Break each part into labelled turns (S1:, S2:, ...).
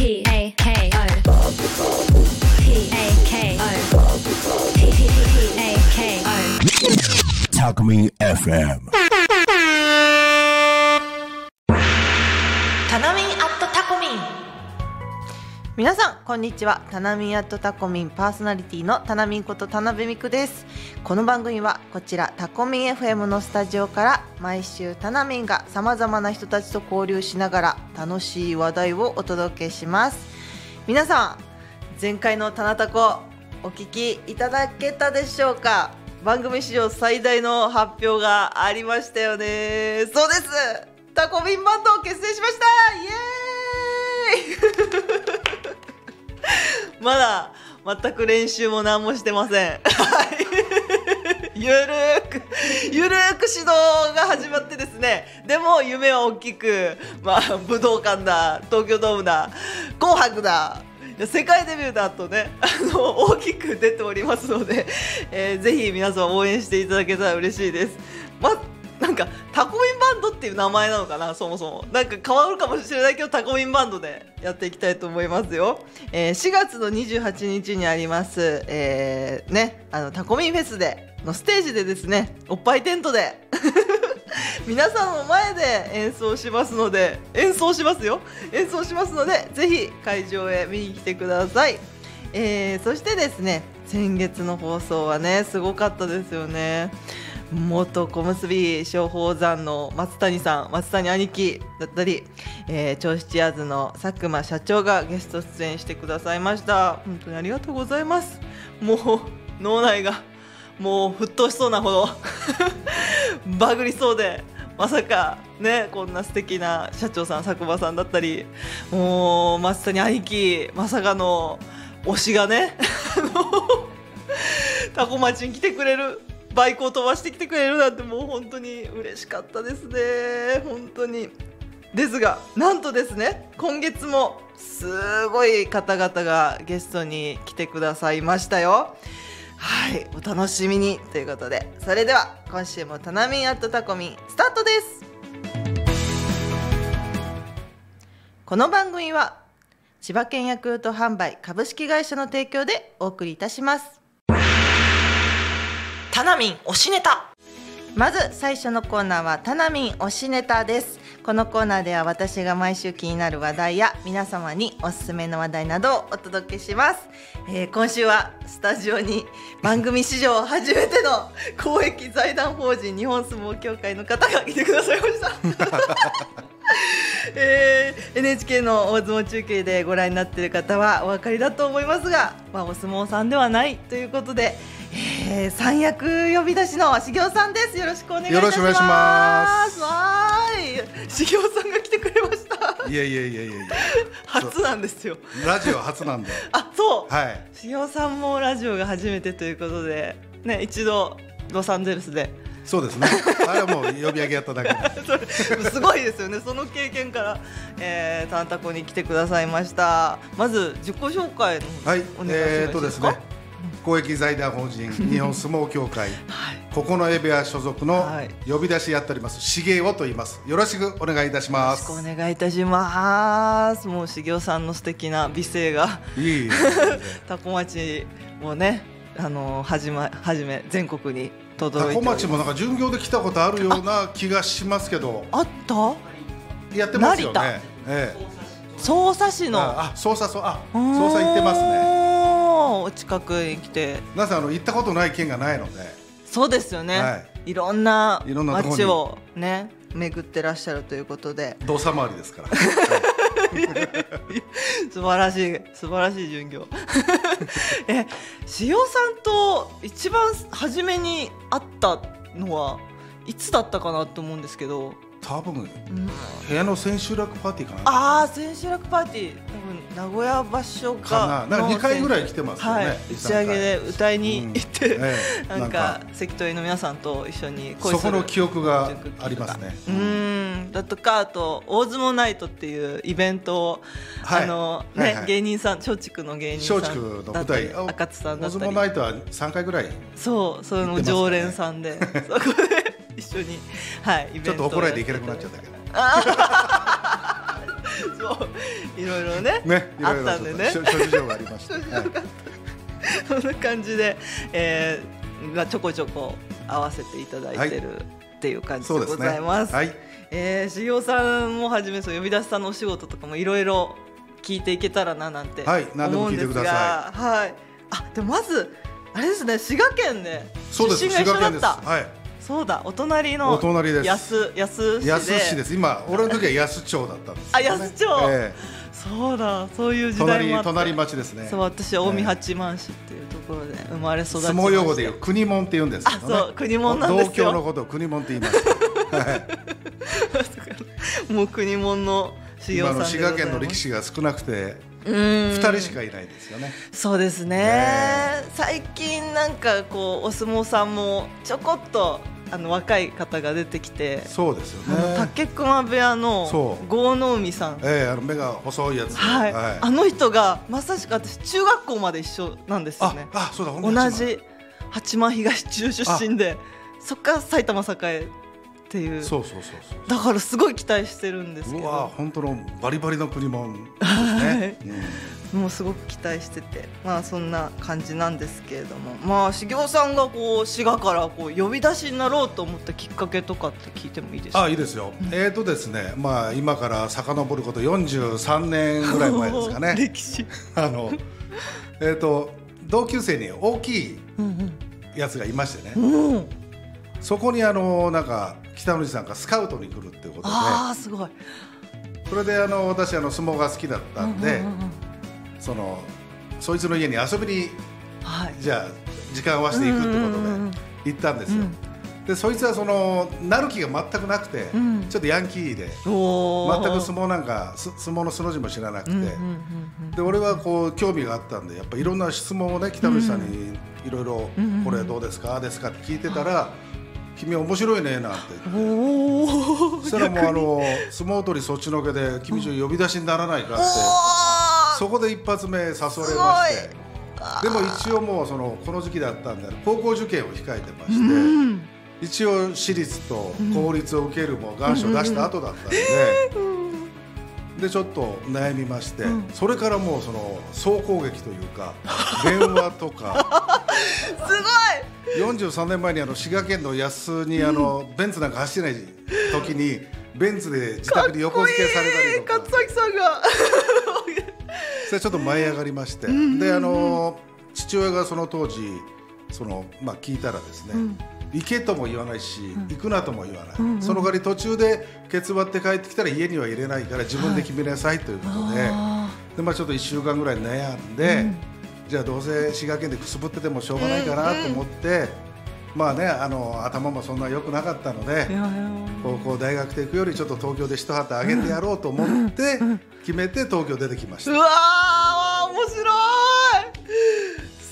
S1: P A K O P A K O P A K O
S2: Talk Me FM.
S3: 皆さんこんにちは。タナミンアットタコミンパーソナリティのタナミンこと田辺美久です。この番組はこちらタコミン FM のスタジオから毎週タナミンがさまざまな人たちと交流しながら楽しい話題をお届けします。皆さん前回のタナタコお聞きいただけたでしょうか？番組史上最大の発表がありましたよね。そうです。タコミンバンドを結成しました。イエーイ！まだ全く練習も何もしてません。はい。ゆるーくゆるーく指導が始まってですね。でも夢は大きく、まあ、武道館だ東京ドームだ紅白だ世界デビューだとねあの大きく出ておりますので、えーぜひ皆さん応援していただけたら嬉しいです。まなんかタコミンバンドっていう名前なのかなそもそも。なんか変わるかもしれないけどタコミンバンドでやっていきたいと思いますよ、えー4月の28日にあります、えーねあのタコミンフェスでのステージでですねおっぱいテントで。皆さんの前で演奏しますので演奏しますよ。演奏しますのでぜひ会場へ見に来てください、えーそしてですね先月の放送はねすごかったですよね。元小結松鳳山の松谷さん松谷兄貴だったり、えー、銚子チアーズの佐久間社長がゲスト出演してくださいました。本当にありがとうございます。もう脳内がもう沸騰しそうなほど バグりそうでまさかねこんな素敵な社長さん佐久間さんだったりもう松谷兄貴まさかの推しがね あのタコ町に来てくれるバイクを飛ばしてきてくれるなんてもう本当に嬉しかったですね。本当に。ですがなんとですね今月もすごい方々がゲストに来てくださいましたよ。はいお楽しみにということで。それでは今週もタナミンアットタコミスタートです。この番組は千葉県ヤクルト販売株式会社の提供でお送りいたします。タナミン推しネタ。まず最初のコーナーはタナミン推しネタです。このコーナーでは私が毎週気になる話題や皆様におすすめの話題などをお届けします、えー今週はスタジオに番組史上初めての公益財団法人日本相撲協会の方が来てくださいました。えー NHK の大相撲中継でご覧になっている方はお分かりだと思いますが、まあ、お相撲さんではないということで、えー三役呼び出しの茂雄さんです。よろしくお願いします。
S4: よろしくお願いします。
S3: わーい。茂雄さんが来てくれました。
S4: いやいやいやいやいや
S3: 初なんですよ。
S4: ラジオ初なんで。
S3: あそう。
S4: はい。
S3: 茂雄さんもラジオが初めてということでね一度ロサンゼルスで。
S4: そうですね。あれはもう呼び上げやっただけ。
S3: すごいですよね。その経験から、えー、タンタコに来てくださいました。まず自己紹介
S4: はい
S3: お願いします
S4: えー、とですね公益財団法人 日本相撲協会。
S3: はい。
S4: ここのエビア所属の
S3: はい。
S4: 呼び出しやっております重雄と言います。よろしくお願いいたします。
S3: お願いいたします。もう茂雄さんの素敵な美声が。
S4: いい。い
S3: タコ町もねあのはじまはじめ全国に届いて
S4: 町もなんか巡業で来たことあるような気がしますけど。
S3: あった？
S4: やってますよ
S3: 成田。
S4: ねええ。
S3: 匝瑳市の。
S4: ああ捜査そうあ捜査行ってますね
S3: おーお近くに来て。
S4: なぜあの行ったことない県がないので。
S3: そうですよね、、
S4: はい。
S3: ろんない
S4: ろんな
S3: 街をね巡ってらっしゃるということで。
S4: 動作回りですから。
S3: 素晴らしい素晴らしい巡業。え塩さんと一番初めに会ったのはいつだったかなと思うんですけど、
S4: 多分
S3: うん。
S4: 部屋の千秋楽パーティーかな。
S3: ああ千秋楽パーティー。多分名古屋場所
S4: か
S3: か
S4: な。なんか2回ぐらい来
S3: て
S4: てますよね、
S3: はい、打ち上げで歌いに行って、
S4: うん。ええ。
S3: なんか関取の皆さんと一緒に恋
S4: そこの記憶がありますね。
S3: うーん。だとかあと大相撲ナイトっていうイベントを、
S4: はい。
S3: あのね、
S4: はいはい。
S3: 芸人さん松竹の芸人さん
S4: 松竹の
S3: だったり
S4: 舞台
S3: 赤津さんだ
S4: 大
S3: ったり。
S4: 相撲ナイトは3回ぐらい
S3: そうそういうの常連さんで、そこで一緒にはい
S4: ちょっと怒られていけなくなっちゃったけど。
S3: そそう。いろいろね
S4: ね
S3: あったんでね。
S4: 諸諸事情がありまし た、はい
S3: そんな感じで、えーまあ、ちょこちょこ合わせていただいてる、っていう感じでございます。
S4: はい。
S3: えー、茂雄さんもはじめそう呼び出しさんのお仕事とかもいろいろ聞いていけたらななんて思うんですが、
S4: 聞い
S3: はい。あでもまずあれですね滋賀県で出身が一緒だった。
S4: はい
S3: そうだお隣の
S4: お隣です。
S3: 安安市で。
S4: 安市です。今俺の時は安町だったんですよ、ね、
S3: あ安町。
S4: え
S3: そうだそういう
S4: え
S3: 時代も
S4: 隣隣町ですね。
S3: そう私は近江八幡市っていうところで生まれ育ち
S4: 相撲用語でいう国門って言うんですけどね。
S3: あそう国門なんですよ。
S4: のことを国門って言います。
S3: もう国門の
S4: 今の滋賀県の力士が少なくて
S3: うん。
S4: 2人しかいないですよね。
S3: そうですね。
S4: ね
S3: 最近なんかこうお相撲さんもちょこっとあの若い方が出てきて、
S4: そうですよね。
S3: 竹熊部屋の
S4: そう。
S3: 郷能海さん。
S4: ええあの目が細いやつ。
S3: はい、あの人がまさしく私中学校まで一緒なんですよ
S4: あ
S3: ね。
S4: あそうだ
S3: 同じ八幡東中出身でそっから埼玉栄っていう。
S4: そうそうそうそう。
S3: だからすごい期待してるんですけ
S4: うわ
S3: ど
S4: 本当のバリバリの国門ですね、
S3: もうすごく期待してて。まあそんな感じなんですけれども。まあ茂雄さんがこう滋賀からこう呼び出しになろうと思ったきっかけとかって聞いてもいいですか？
S4: あいいですよ、えーとですねまあ今から遡ること43年ぐらい前ですかね。
S3: 歴史。
S4: あのえっ、と同級生に大きい
S3: うん
S4: やつがいましてね、
S3: うんうん。
S4: そこにあのなんか北野さんがスカウトに来るっていうことで
S3: ああすごい。
S4: それであの私あの相撲が好きだったんで、そのそいつの家に遊びに
S3: はい。
S4: じゃあ時間を合わせていくってことで行ったんですよ、
S3: うん。
S4: でそいつはそのなる気が全くなくて、
S3: うん。
S4: ちょっとヤンキーで全く相撲なんかす相撲の素の字も知らなくて、で俺はこう興味があったんでやっぱいろんな質問をね北口さんにいろいろこれどうですかですかって聞いてたら「君面白いね」なんて。そしたらもうあの相撲取りそっちのけで君ちょ呼び出しにならないかってそこで一発目誘われまして。でも一応もうそのこの時期だったんで高校受験を控えてまして、
S3: うん。
S4: 一応私立と公立を受けるも願書出した後だったんで、でちょっと悩みまして、それからもうその総攻撃というか 電話とか。
S3: すごい
S4: 43年前にあの滋賀県の安にあの、ベンツなんか走ってない時にベンツで自宅に横付けされたりとか。
S3: 勝崎さんが。
S4: それちょっと舞い上がりまして、であの父親がその当時その、まあ、聞いたらですね、行けとも言わないし、行くなとも言わない、その代わり途中でケツ割って帰ってきたら家には入れないから自分で決めなさいということで,、
S3: あ
S4: でまあ、ちょっと1週間ぐらい悩んで、じゃあどうせ滋賀県でくすぶっててもしょうがないかなと思って、まあねあの頭もそんな良くなかったので。高校大学で行くよりちょっと東京で一旗あげてやろうと思って決めて東京出てきました。
S3: うわー面白い。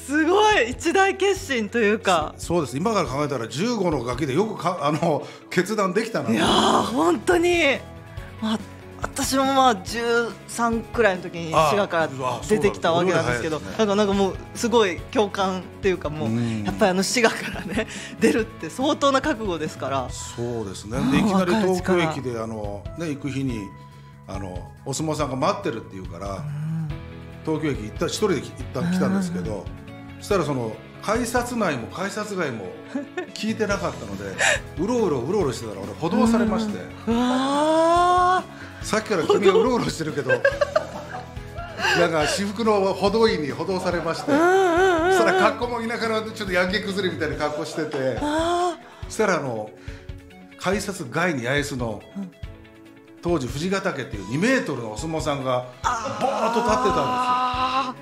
S3: すごい。一大決心というか。
S4: そうです。今から考えたら15のガキでよくかあの決断できたない
S3: やー本当に、まあ、私もまあ13くらいの時に
S4: あ
S3: 滋賀から出てきたわけなんですけどなんかなんかもうすごい共感っていうかもう
S4: うん。
S3: やっぱりあの滋賀からね出るって相当な覚悟ですから。
S4: そうですね。
S3: あ
S4: でいきなり東京駅であの、ね、行く日にあのお相撲さんが待ってるって言うから東京駅行った一人で行った来たんですけどそしたらその改札内も改札外も聞いてなかったのでうろうろうろうろしてたら俺補導されまして。
S3: うわ
S4: さっきから君がうろうろしてるけどなんか私服の歩道員に補導されましてそしたら格好も田舎のちょっとヤンキー崩れみたいな格好しててそしたらあの改札外に八重洲の当時藤ヶ岳っていう2メートルのお相撲さんがぼーっと立ってたん
S3: あ
S4: で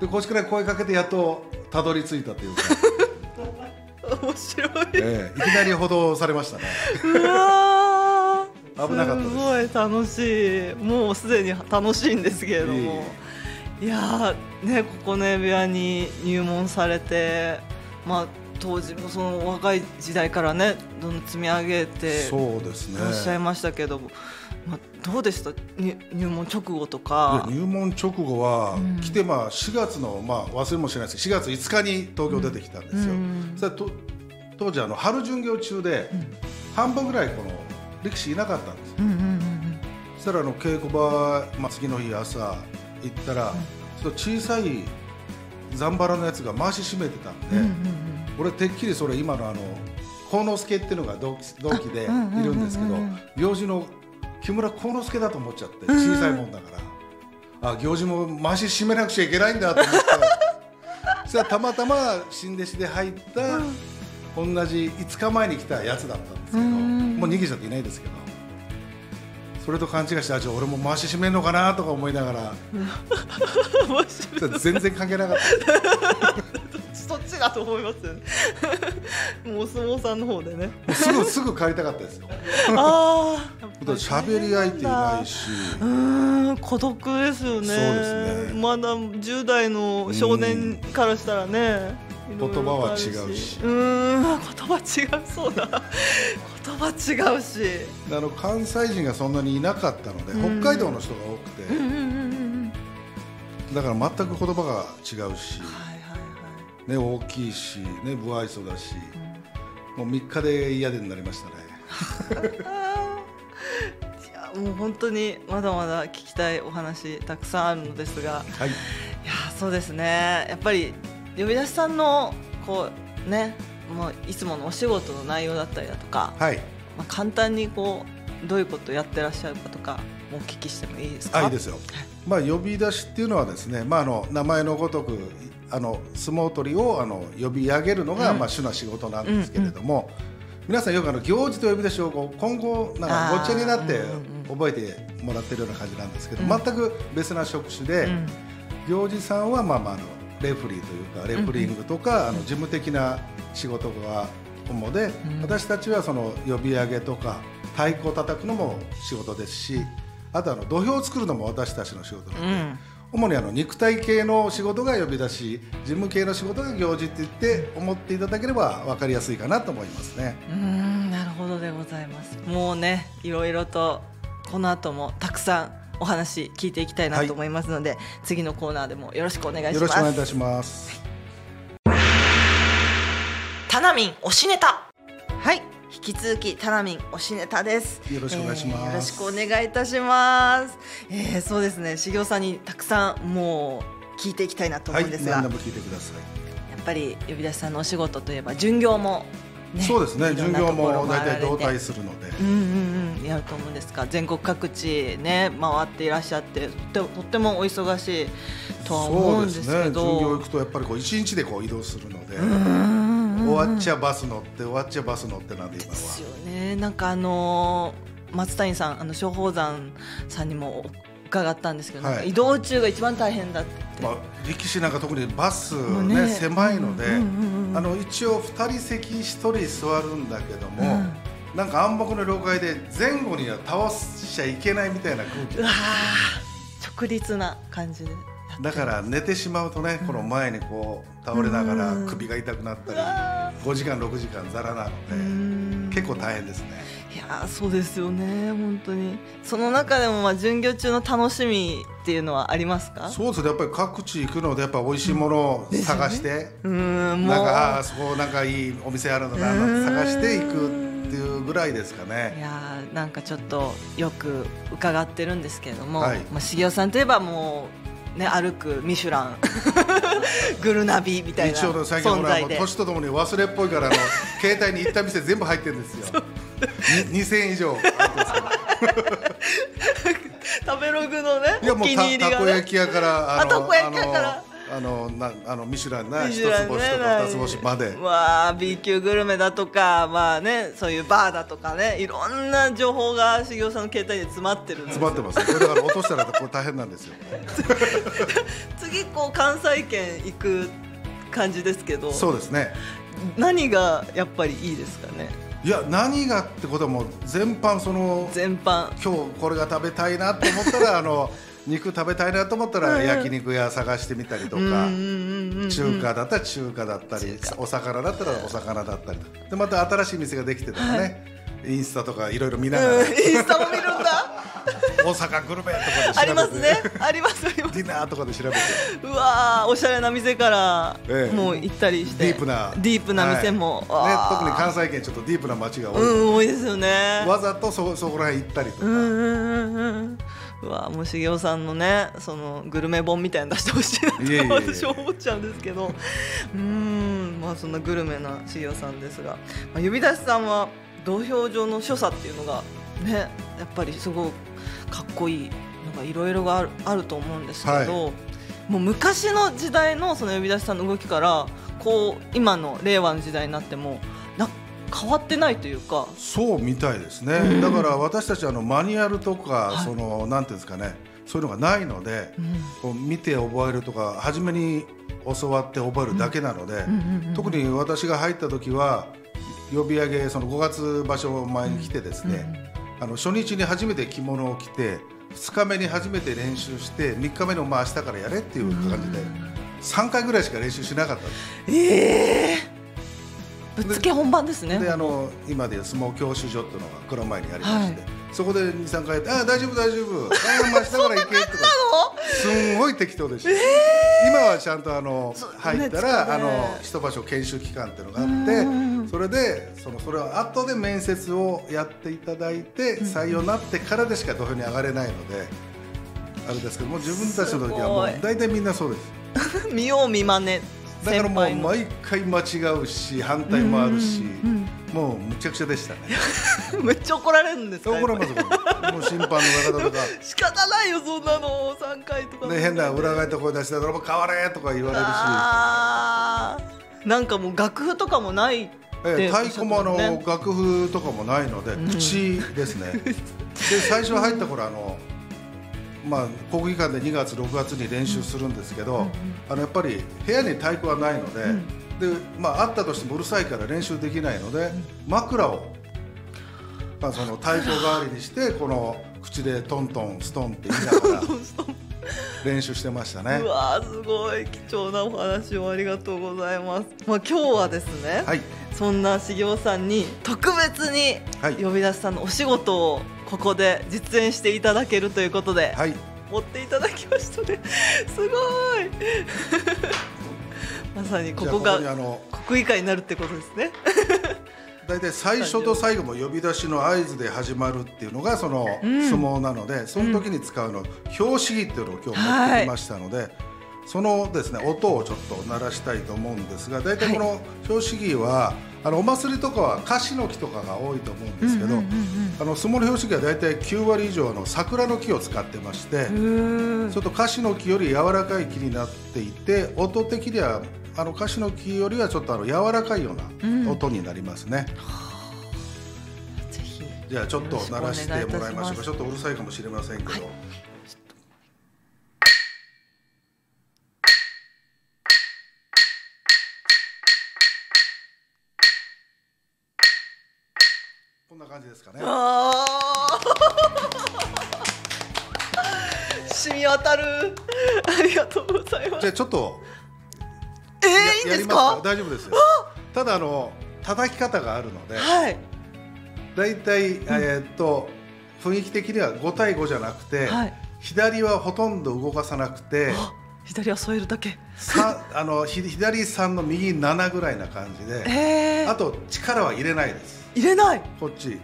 S4: すよ。でこっちから声かけてやっとたどり着いたというか、
S3: ー 面白い。
S4: ええいきなり補導されましたね。
S3: うわー
S4: 危なかったです
S3: すごい楽しい。もうすでに楽しいんですけれども。いやーねここね部屋に入門されてまあ当時もその若い時代からねどんどん積み上げて
S4: そうですね。
S3: いらっしゃいましたけども、まあ、どうでした？に入門直後と
S4: い
S3: か
S4: や入門直後は、
S3: うん。
S4: 来てまあ4月の、まあ、忘れもしれないですけど4月5日に東京出てきたんですよ、
S3: うん。
S4: それと当時あの春巡業中で、半分ぐらいこの力士いなかったんです。よ
S3: うんうんうん。
S4: そしたらあの稽古場、まあ、次の日朝行ったら、その小さいザンバラのやつが回し締めてたんで、俺てっきりそれ今のあの幸之助っていうのが同期同期でいるんですけど行司の木村幸之助だと思っちゃって小さいもんだから、あ行司も回し締めなくちゃいけないんだと思って。そしたらたまたま新弟子で入った、同じ5日前に来たやつだったんですけど、もう逃げちゃっていないですけど。それと勘違いしてあじゃあ俺も回し締めんのかなとか思いながら 全然関係なかった。
S3: そっちだと思いますよね。もうお相撲さんの方でね。
S4: すぐすぐ帰りたかったですよ。
S3: あ あ
S4: 喋り相手いないし。
S3: うーん。孤独ですよね。
S4: そうですね。
S3: まだ10代の少年からしたらね、
S4: 言葉は違うし。
S3: うーん言葉違うそうだ。言葉違うし。
S4: あの関西人がそんなにいなかったので、
S3: うん。
S4: 北海道の人が多くて、
S3: うんうんうんうん
S4: だから全く言葉が違うし、
S3: はいはいはい。
S4: ね、大きいし、ね、不愛想だし、もう3日で嫌でになりましたね。
S3: いやもう本当にまだまだ聞きたいお話たくさんあるのですが。
S4: はい。
S3: いやそうですね。やっぱり呼び出しさんのこうねもういつものお仕事の内容だったりだとか、
S4: はい。
S3: まあ、簡単にこうどういうことをやってらっしゃるかとかもお聞きしてもいいですか？
S4: あいいですよ、まあ、呼び出しっていうのはですね、まあ、あの名前のごとくあの相撲取りをあの呼び上げるのが、
S3: うん。
S4: まあ、主な仕事なんですけれども、皆さんよくあの行事と呼び出しをこう今後なんかごっちゃになって覚えてもらってるような感じなんですけど、
S3: うん。
S4: 全く別な職種で、
S3: うん。
S4: 行事さんはまあまああのレフリーというかレフリングとか、あの事務的な仕事が主で、
S3: うん。
S4: 私たちはその呼び上げとか太鼓を叩くのも仕事ですしあとあの土俵を作るのも私たちの仕事なので、
S3: うん。
S4: 主にあの肉体系の仕事が呼び出し事務系の仕事が行事って言って思っていただければ分かりやすいかなと思いますね。
S3: うーんなるほどでございます。もうねいろいろとこの後もたくさんお話聞いていきたいなと思いますので、次のコーナーでもよろしくお願いします。
S4: よろしくお願いいたします。
S3: タナミン推しネタ。はい。引き続きタナミン推しネタです。
S4: よろしくお願いします。
S3: えーよろしくお願いいたします、えー、そうですね。修行さんにたくさんもう聞いていきたいなと
S4: はい、
S3: 思うんですが、
S4: 何でも聞いてください。
S3: やっぱり呼び出しさんのお仕事といえば巡業も、ね、
S4: そうですね、巡業も大体同体するので。
S3: うんうんうん。やると思うんですが全国各地ね回っていらっしゃってとってとってもお忙しいとは思うんですけ
S4: 巡業
S3: ど
S4: 行くとやっぱりこう一日でこう移動するので、
S3: うん
S4: 終わっちゃバス乗って終わっちゃバス乗ってなんで今
S3: です
S4: は。
S3: よね。なんかあのー松谷さんあの松鳳山さんにも伺ったんですけど、
S4: はい。
S3: 移動中が一番大変だって、
S4: まあ力士なんか特にバスね
S3: ね。
S4: 狭いので、
S3: うんうんうんうん。
S4: あの一応二人席一人座るんだけども、
S3: うん。
S4: なんか暗黙の了解で前後には倒しちゃいけないみたいな空気。
S3: うわー直立な感じで
S4: だから寝てしまうとね、この前にこう倒れながら
S3: うん。
S4: 首が痛くなったり、
S3: わ
S4: 5時間6時間ざらなの
S3: う
S4: で、
S3: ん
S4: 結構大変ですね。
S3: いやーそうですよね。本当に。その中でもまあ巡業中の楽しみっていうのはありますか？
S4: そうですね。やっぱり各地行くのでやっぱ美味しいものを探して、
S3: うーんもう。
S4: なんかあーそこなんかいいお店あるのなな探していくっていうぐらいですか
S3: い
S4: ね。
S3: やーなんかちょっとよく伺ってるんですけれども、
S4: はい。
S3: まあ、茂雄さんといえばもう、ね、歩くミシュラン。グルナビみたいな。
S4: 一応ね最近ほ年とともに忘れっぽいからあの 携帯に行った店全部入ってるんですよ。に2000円以上。
S3: 食べログのね
S4: いやもう
S3: お気
S4: たたこ
S3: に入りがね。
S4: 焼き屋から
S3: あたこ焼き屋から
S4: あのなあのミシュランな一つ星とか二つ星まで。
S3: わあ B 級グルメだとかまあねそういうバーだとかねいろんな情報が茂雄さんの携帯で詰まってるんで
S4: 詰まってます。これだから落としたらこれ大変なんですよ。
S3: 次こう関西圏行く感じですけど
S4: そうですね。
S3: 何がやっぱりいいですかね？
S4: いや何がってことはもう全般その
S3: 全般
S4: 今日これが食べたいなと思ったらあの肉食べたいなと思ったら
S3: うん。
S4: 焼肉屋探してみたりとか中華だったら中華だったりお魚だったらお魚だったり。でまた新しい店ができてたらね。インスタとかいろいろ見ながら。
S3: うん。インスタも見るんだ。
S4: 大阪グルメとかで調べて。
S3: ありますね。ありますあります。
S4: ディナーとかで調べて。
S3: うわーおしゃれな店から
S4: ええ。
S3: もう行ったりして、
S4: ディープな。
S3: ディープな店も、
S4: はい。ね特に関西圏ちょっとディープな街が多い、
S3: うん多いですよね。
S4: わざとそそこら辺行ったりとか、
S3: うんうんうんうわもう茂雄さんのねそのグルメ本みたいなの出してほしいなって
S4: いえいえいえ。
S3: 私は思っちゃうんですけど。うーんまあそんなグルメな茂雄さんですが、まあ、指出しさんは土俵上の所作っていうのがねやっぱりすごくかっこいいのがいろいろがあるあると思うんですけど、
S4: はい。
S3: もう昔の時代のその呼び出しさんの動きからこう今の令和の時代になってもな変わってないというか。
S4: そうみたいですね、
S3: うん。
S4: だから私たちあのマニュアルとか、
S3: はい。
S4: そのなんていうんですかね。そういうのがないので、
S3: うん。
S4: こう見て覚えるとか初めに教わって覚えるだけなので、特に私が入った時は呼び上げその5月場所前に来てですね、あの初日に初めて着物を着て2日目に初めて練習して3日目のまあ明日からやれっていう感じで3回ぐらいしか練習しなかったんです。
S3: ええぶっつけ本番ですね。
S4: であの今でいう相撲教習所っていうのが蔵前にありまして、そこで23回「あ大丈夫大丈夫。あまあ明日から行け」とか。すんごい適当でした、今はちゃんとあの入った
S3: ね
S4: ら、
S3: ね。
S4: あの一場所研修期間っていうのがあ
S3: うん
S4: ってそれでそのそれは後で面接をやっていただいて採用になってからでしか土俵に上がれないのであれですけども自分たちの時はも
S3: う
S4: 大体みんなそうです。
S3: 見よう見まね。
S4: だからもう毎回間違うし反対もあるし
S3: うん
S4: もうむちゃくちゃでしたね。
S3: めっちゃ怒られるんですか。
S4: 怒られますよもう審判の方とか
S3: 仕方ないよそんなの三回とか。
S4: で変な裏返った声出してたら「変われ!」とか言われるし、
S3: なんかもう楽譜とかもない
S4: ええ太鼓もあの、楽譜とかもないので、
S3: ん
S4: 口ですねで最初入った頃あのまあ国技館で2月6月に練習するんですけど、あのやっぱり部屋に太鼓はないので、でまああったとしてもうるさいから練習できないので、枕を、まあ、その太鼓代わりにしてこの口でトントンストンって言いながら 練習してましたね。
S3: う。わーすごい。貴重なお話をありがとうございます。まあ今日はですね、
S4: はい。
S3: そんな茂雄さんに特別に
S4: はい。
S3: 呼び出しさんのお仕事をここで実演していただけるということで、
S4: はい
S3: 持っていただきましたね。すごい。まさにここが
S4: あの
S3: 国技館になるってことですね。
S4: 大体最初と最後も呼び出しの合図で始まるっていうのがその
S3: ん
S4: 相撲なので、その時に使うの拍子木っていうのを今日持ってきましたので、そのですね音をちょっと鳴らしたいと思うんですが大体この拍子木はあのお祭りとかは樫の木とかが多いと思うんですけど、あの相撲の拍子木は大体9割以上の桜の木を使ってまして。ちょっと樫の木より柔らかい木になっていて音的にはあの樫の木よりはちょっとあの柔らかいような音になりますね、
S3: ぜひ。
S4: じゃあちょっと鳴らしてもらいましょうか。ちょっとうるさいかもしれませんけど、こんな感じですかね
S3: 染み渡る。ありがとうございます。
S4: じゃあちょっと
S3: えー、
S4: や
S3: いいんですか？
S4: 大丈夫ですよただあの叩き方があるので
S3: はい。
S4: 大体、えーっと雰囲気的には5対5じゃなくて、
S3: はい
S4: 左はほとんど動かさなくて
S3: あ左は添えるだけ。
S4: さあのひ左3の右7ぐらいな感じで、
S3: えー、
S4: あと力は入れないです
S3: 入れない。
S4: こっち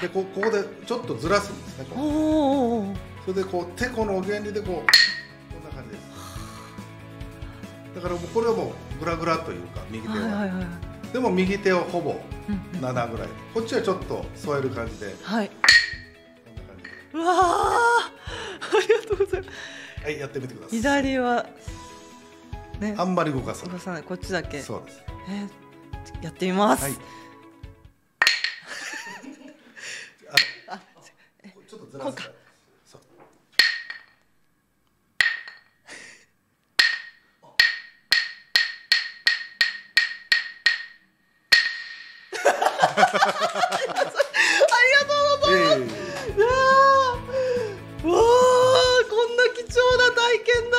S4: でこここでちょっとずらすんですね
S3: おお。
S4: それでこうてこの原理でこうこんな感じですだからもうこれはもうグラグラというか右手は、
S3: はいはいはい。
S4: でも右手をほぼ
S3: うんうん
S4: 7ぐらいこっちはちょっと添える感じでこんな
S3: はい。
S4: 感じで
S3: うわあ。ありがとうございます。
S4: はいやってみてください
S3: 左は。ね。
S4: あんまり動かさない
S3: 動かさない。こっちだけ。
S4: そうです
S3: えー、やってみます。
S4: はい あちょっとずらす
S3: か
S4: そう
S3: 体験だ。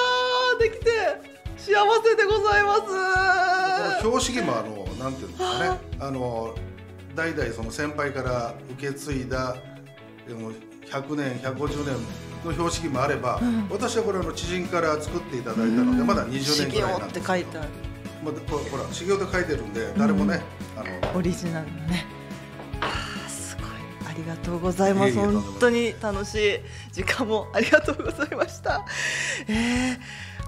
S3: できて。幸せでございます。
S4: この標識もあのなんていうんですかねあの代々その先輩から受け継いだでも100年150年の標識もあれば、
S3: ん
S4: 私はこれあの知人から作っていただいたので、まだ20年ぐらいなん
S3: って
S4: です
S3: 書いてある
S4: まあほほら修行で書いてるんで誰もね、あの
S3: オリジナルのねりがとうございます。本当に楽しい時間もありがとうございました。えー、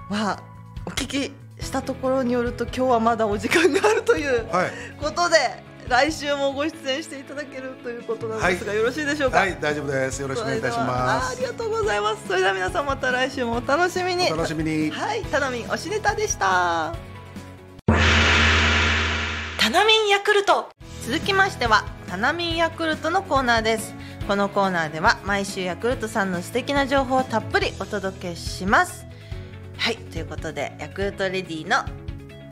S3: まあお聞きしたところによると今日はまだお時間があるという
S4: はい。
S3: ことで来週もご出演していただけるということなんですが、よろしいでしょうか、
S4: はい大丈夫です。よろしくお願いいたします。
S3: あありがとうございます。それでは皆さんまた来週もお楽しみに。
S4: お楽しみに。
S3: はい、タナミン推しネタでした。タナミンヤクルト。続きましては、タナミンヤクルトのコーナーです。このコーナーでは毎週ヤクルトさんの素敵な情報をたっぷりお届けします。はい、ということでヤクルトレディの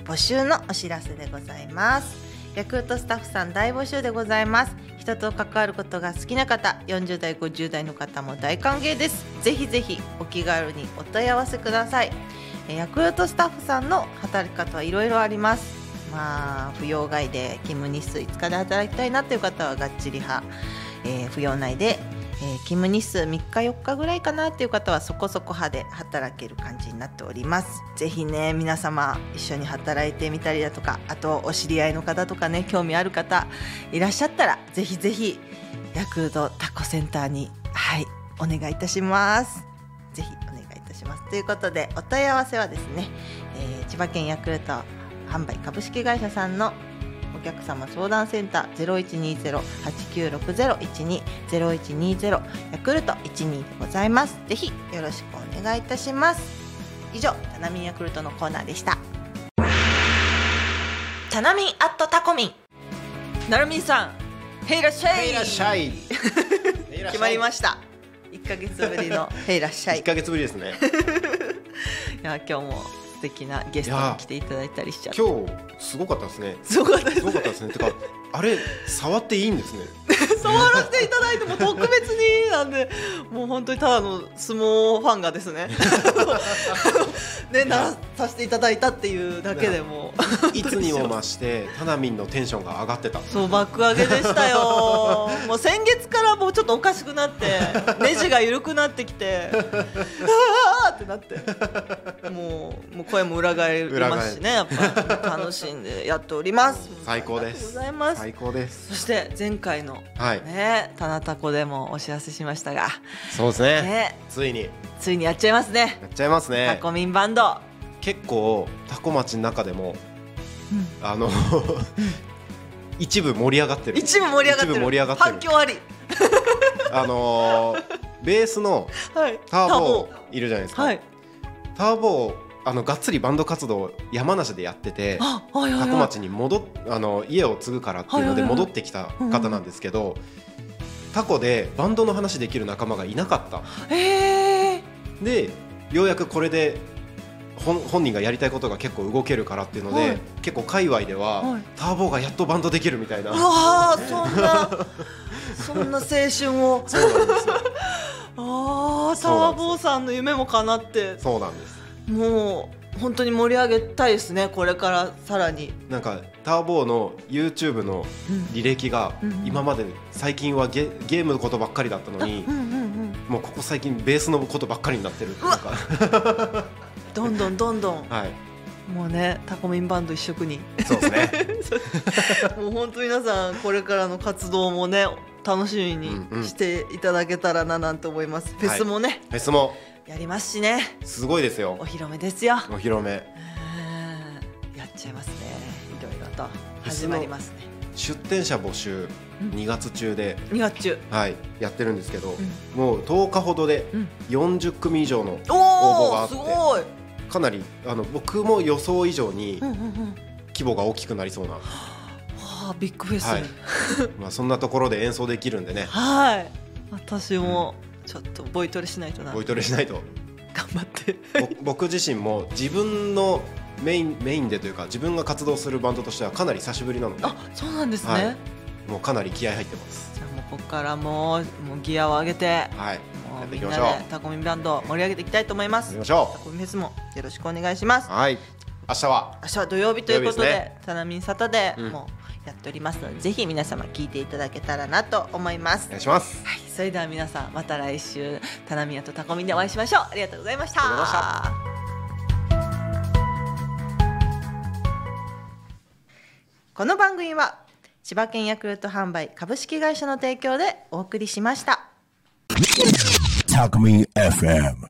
S3: 募集のお知らせでございます。ヤクルトスタッフさん大募集でございます。人と関わることが好きな方、40代、50代の方も大歓迎です。ぜひぜひお気軽にお問い合わせください。えヤクルトスタッフさんの働き方はいろいろあります。まあ扶養外で勤務日数5日で働きたいなという方はがっちり派、えー扶養内で、えー勤務日数3日4日ぐらいかなっていう方はそこそこ派で働ける感じになっております。ぜひね皆様一緒に働いてみたりだとかあとお知り合いの方とかね興味ある方いらっしゃったらぜひぜひヤクルトタコセンターにはいお願いいたします。ぜひお願いいたします。ということでお問い合わせはですね、えー千葉県ヤクルト販売株式会社さんのお客様相談センター0120-896012 0120ヤクルト12でございます。ぜひよろしくお願いいたします。以上、タナミンヤクルトのコーナーでした。タナミンアットタコミン。なるみんさん、へいらっしゃい。
S2: いらっしゃい。
S3: 決まりま
S2: し
S3: した。1ヶ月ぶりのへいらっしゃい。
S2: 一ヶ月ぶりですね。
S3: いや今日も素敵なゲストに来ていただいたりしちゃって
S2: 今日すごかったですね。
S3: すごかったですす
S2: ごかったですね。てかあれ触っていいんですね。
S3: 触らせていただいても特別になんでもう本当にただの相撲ファンがですね。ねなさせていただいたっていうだけでも。
S2: いつにも増してタナミンのテンションが上がってた。
S3: そう爆上げでしたよ。もう先月からもうちょっとおかしくなってネジが緩くなってきてあーってなって。もうもう声も裏返りますしねやっぱ楽しんでやっております。
S2: 最高です。最高です。
S3: そして前回の
S2: はい。
S3: ねタナタコでもお知らせしましたが。
S2: そうですね。
S3: ね。
S2: ついに。や
S3: ついにやっちゃいますね。
S2: っちゃいます
S3: タ
S2: ね。
S3: コミンバンド、
S2: 結構タコ町の中でもあの一部盛り上がってる。
S3: 一部盛り上がってる。
S2: 一部盛り上がってる。
S3: 反響あり。
S2: あのーベースの
S3: はい。
S2: ターボいるじゃないですか。
S3: はい。
S2: ターボあのがっつりバンド活動を山梨でやってて。多古
S3: はい
S2: 町に戻っあの家を継ぐからっていうので戻ってきた方なんですけど、タコでバンドの話できる仲間がいなかった。
S3: ええ
S2: でようやくこれで本本人がやりたいことが結構動けるからっていうので、
S3: はい。
S2: 結構界隈では、
S3: はい。
S2: ターボがやっとバンドできるみたいな。
S3: うわーそんな そんな青春を。
S2: そうなんですよ。
S3: ああターボーさんの夢も叶って。
S2: そうなんです
S3: もう本当に盛り上げたいですねこれからさらに。
S2: なんかターボの YouTube の履歴が
S3: うんうん。
S2: 今まで最近はゲゲームのことばっかりだったのに
S3: うんうんうん
S2: もうここ最近ベースのことばっかりになってるっていうか。
S3: どんどんどんどん。
S2: はい。
S3: もうねタコミンバンド一色に。
S2: そうですね。
S3: もう本当皆さんこれからの活動もね楽しみに
S2: うんうん。
S3: していただけたらななんて思います、フェスもね。
S2: フェスも
S3: やりますしね。
S2: すごいですよ。
S3: お披露目ですよ。
S2: お披露目。
S3: うん。やっちゃいますね。いろいろと。始まりますね。
S2: 出店者募集
S3: うん。
S2: 2月中で、
S3: 2月中。
S2: はい、やってるんですけど、
S3: ん。
S2: もう10日ほどで
S3: うん。
S2: 40組以上の応募があって
S3: すごい。
S2: かなりあの僕も予想以上に
S3: うんうんうん。
S2: 規模が大きくなりそうな、
S3: はあビッグフェス
S2: はい。まあ、そんなところで演奏できるんでね。
S3: はい。私もちょっとボイトレしないとな。
S2: ボイトレしないと。
S3: 頑張って。
S2: ぼ僕自身も自分のメインメインでというか自分が活動するバンドとしてはかなり久しぶりなので。
S3: あそうなんですね、
S2: はい。もうかなり気合入ってます。
S3: じゃあもうここからもうもうギアを上げて
S2: はい。やってい
S3: みんな
S2: きましょう。
S3: でタコミンバンド盛り上げていきたいと思います。
S2: やりましょ
S3: タコミンフェスもよろしくお願いします。
S2: うはい。明日は？
S3: 明日は土曜日ということで
S2: ですね。
S3: タナミンサタデー
S2: うん。
S3: もやっておりますので、ぜひ皆様聞いていただけたらなと思います。
S2: お願いします。
S3: はい、それでは皆さんまた来週タナミヤとタコミンでお会いしましょうありがとうございましたこの番組は千葉県ヤクルト販売株式会社の提供でお送りしました。
S5: タコミ FM.